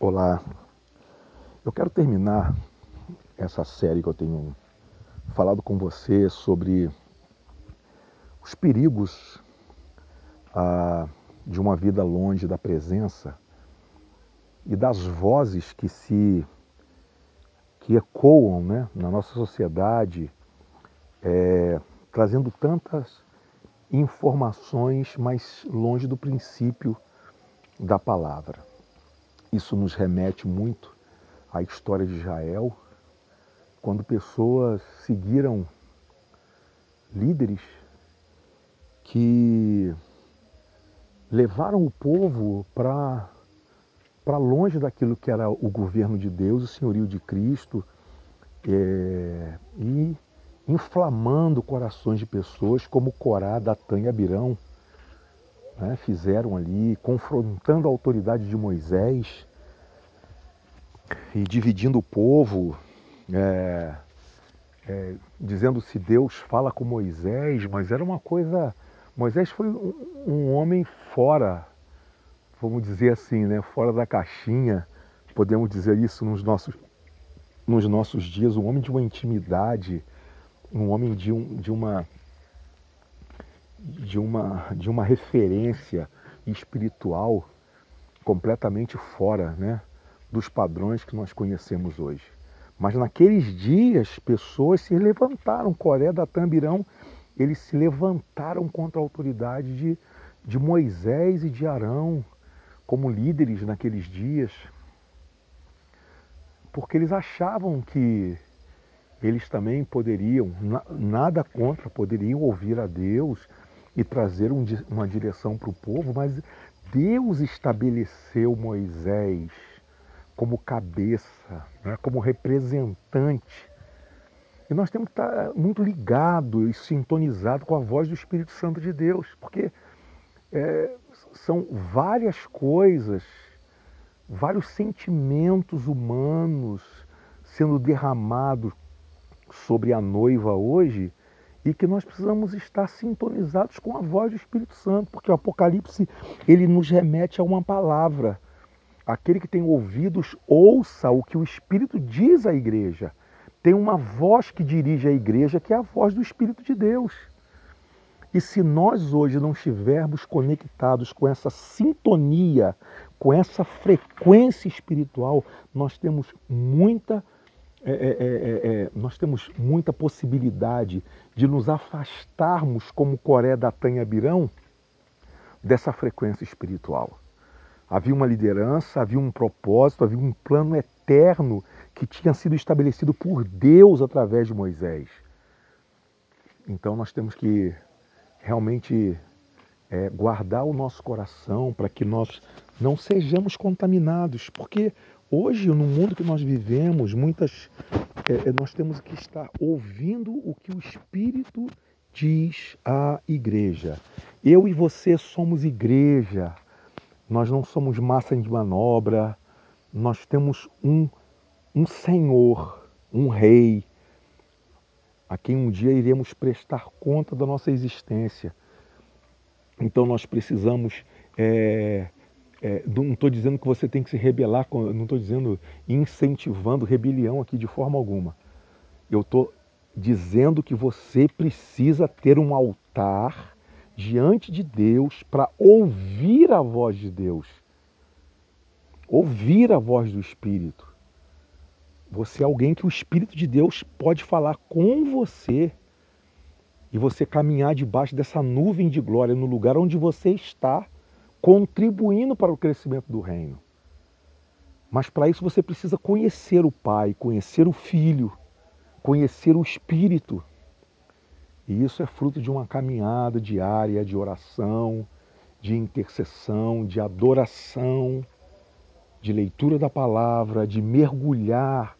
Olá, eu quero terminar essa série que eu tenho falado com você sobre os perigos ah, de uma vida longe da presença e das vozes que se que ecoam né, na nossa sociedade, é, trazendo tantas informações, mas longe do princípio da palavra. Isso nos remete muito à história de Israel, quando pessoas seguiram líderes que levaram o povo para para longe daquilo que era o governo de Deus, o senhorio de Cristo, é, e inflamando corações de pessoas como Corá, Datã e Abirão, né, fizeram ali, confrontando a autoridade de Moisés e dividindo o povo, é, é, dizendo se Deus fala com Moisés, mas era uma coisa. Moisés foi um, um homem fora, vamos dizer assim, né, fora da caixinha, podemos dizer isso nos nossos, nos nossos dias, um homem de uma intimidade, um homem de, um, de uma de uma, de uma referência espiritual completamente fora né, dos padrões que nós conhecemos hoje. Mas naqueles dias, pessoas se levantaram, Coré, da Tambirão, eles se levantaram contra a autoridade de, de Moisés e de Arão, como líderes naqueles dias, porque eles achavam que eles também poderiam, nada contra, poderiam ouvir a Deus, e trazer um, uma direção para o povo, mas Deus estabeleceu Moisés como cabeça, né, como representante. E nós temos que estar muito ligado e sintonizado com a voz do Espírito Santo de Deus, porque é, são várias coisas, vários sentimentos humanos sendo derramados sobre a noiva hoje e que nós precisamos estar sintonizados com a voz do Espírito Santo, porque o Apocalipse ele nos remete a uma palavra. Aquele que tem ouvidos, ouça o que o Espírito diz à igreja. Tem uma voz que dirige a igreja, que é a voz do Espírito de Deus. E se nós hoje não estivermos conectados com essa sintonia, com essa frequência espiritual, nós temos muita é é, é, é, é, nós temos muita possibilidade de nos afastarmos, como Coré, Datã e Abirão, dessa frequência espiritual. Havia uma liderança, havia um propósito, havia um plano eterno que tinha sido estabelecido por Deus através de Moisés. Então nós temos que realmente é, guardar o nosso coração para que nós não sejamos contaminados, porque Hoje, no mundo que nós vivemos, muitas é, é, nós temos que estar ouvindo o que o Espírito diz à igreja. Eu e você somos igreja. Nós não somos massa de manobra. Nós temos um, um Senhor, um Rei, a quem um dia iremos prestar conta da nossa existência. Então nós precisamos é, é, não estou dizendo que você tem que se rebelar, não estou dizendo incentivando rebelião aqui de forma alguma. Eu estou dizendo que você precisa ter um altar diante de Deus para ouvir a voz de Deus, ouvir a voz do Espírito. Você é alguém que o Espírito de Deus pode falar com você e você caminhar debaixo dessa nuvem de glória no lugar onde você está contribuindo para o crescimento do reino. Mas para isso você precisa conhecer o Pai, conhecer o Filho, conhecer o Espírito. E isso é fruto de uma caminhada diária de oração, de intercessão, de adoração, de leitura da palavra, de mergulhar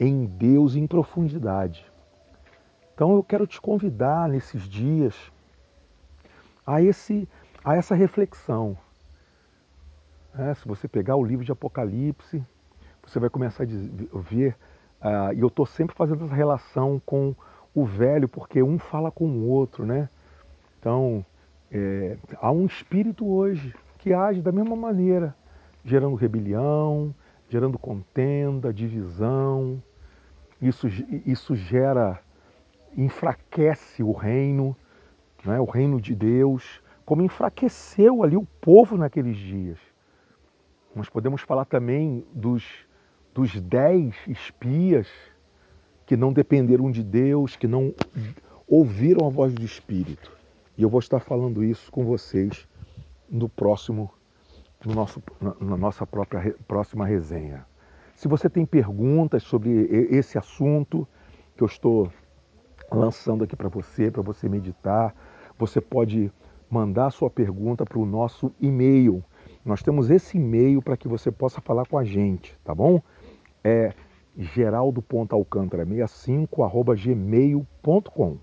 em Deus em profundidade. Então eu quero te convidar nesses dias a esse a essa reflexão. É, se você pegar o livro de Apocalipse, você vai começar a ver, uh, e eu estou sempre fazendo essa relação com o velho, porque um fala com o outro, né? Então, é, há um espírito hoje que age da mesma maneira, gerando rebelião, gerando contenda, divisão. Isso, isso gera, enfraquece o reino, né, o reino de Deus, como enfraqueceu ali o povo naqueles dias. Nós podemos falar também dos, dos dez espias que não dependeram de Deus, que não ouviram a voz do Espírito. E eu vou estar falando isso com vocês no próximo, no nosso, na nossa própria próxima resenha. Se você tem perguntas sobre esse assunto que eu estou lançando aqui para você, para você meditar, você pode mandar sua pergunta para o nosso e-mail. Nós temos esse e-mail para que você possa falar com a gente, tá bom? É geraldo.alcântara65@gmail.com.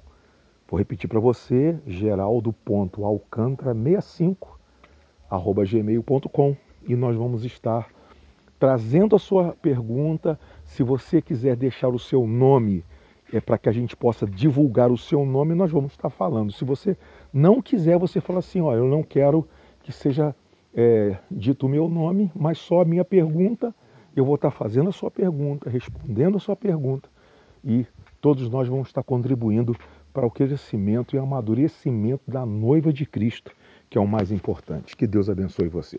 Vou repetir para você, geraldo.alcântara65@gmail.com e nós vamos estar trazendo a sua pergunta. Se você quiser deixar o seu nome é para que a gente possa divulgar o seu nome, nós vamos estar falando. Se você não quiser, você fala assim, ó, eu não quero que seja é, dito o meu nome, mas só a minha pergunta, eu vou estar fazendo a sua pergunta, respondendo a sua pergunta e todos nós vamos estar contribuindo para o crescimento e amadurecimento da noiva de Cristo, que é o mais importante. Que Deus abençoe você.